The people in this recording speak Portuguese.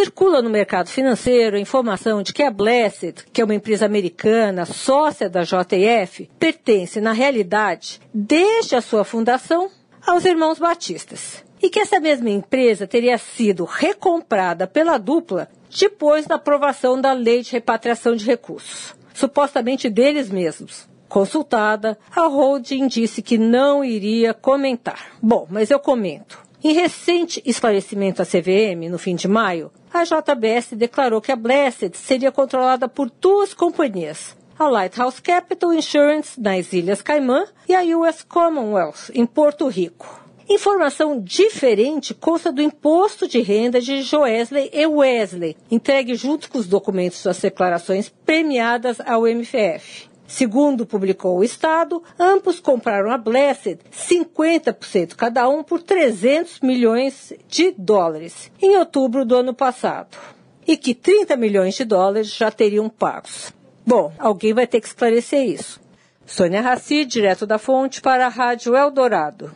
Circula no mercado financeiro a informação de que a Blessed, que é uma empresa americana, sócia da JF, pertence, na realidade, desde a sua fundação, aos irmãos Batistas. E que essa mesma empresa teria sido recomprada pela dupla depois da aprovação da lei de repatriação de recursos, supostamente deles mesmos. Consultada, a holding disse que não iria comentar. Bom, mas eu comento. Em recente esclarecimento à CVM, no fim de maio, a JBS declarou que a Blessed seria controlada por duas companhias, a Lighthouse Capital Insurance, nas Ilhas Caimã, e a US Commonwealth, em Porto Rico. Informação diferente consta do imposto de renda de Joesley e Wesley, entregue junto com os documentos das declarações premiadas ao MFF. Segundo publicou o Estado, ambos compraram a Blessed 50% cada um por 300 milhões de dólares em outubro do ano passado. E que 30 milhões de dólares já teriam pagos. Bom, alguém vai ter que esclarecer isso. Sônia Raci, direto da fonte para a Rádio Eldorado.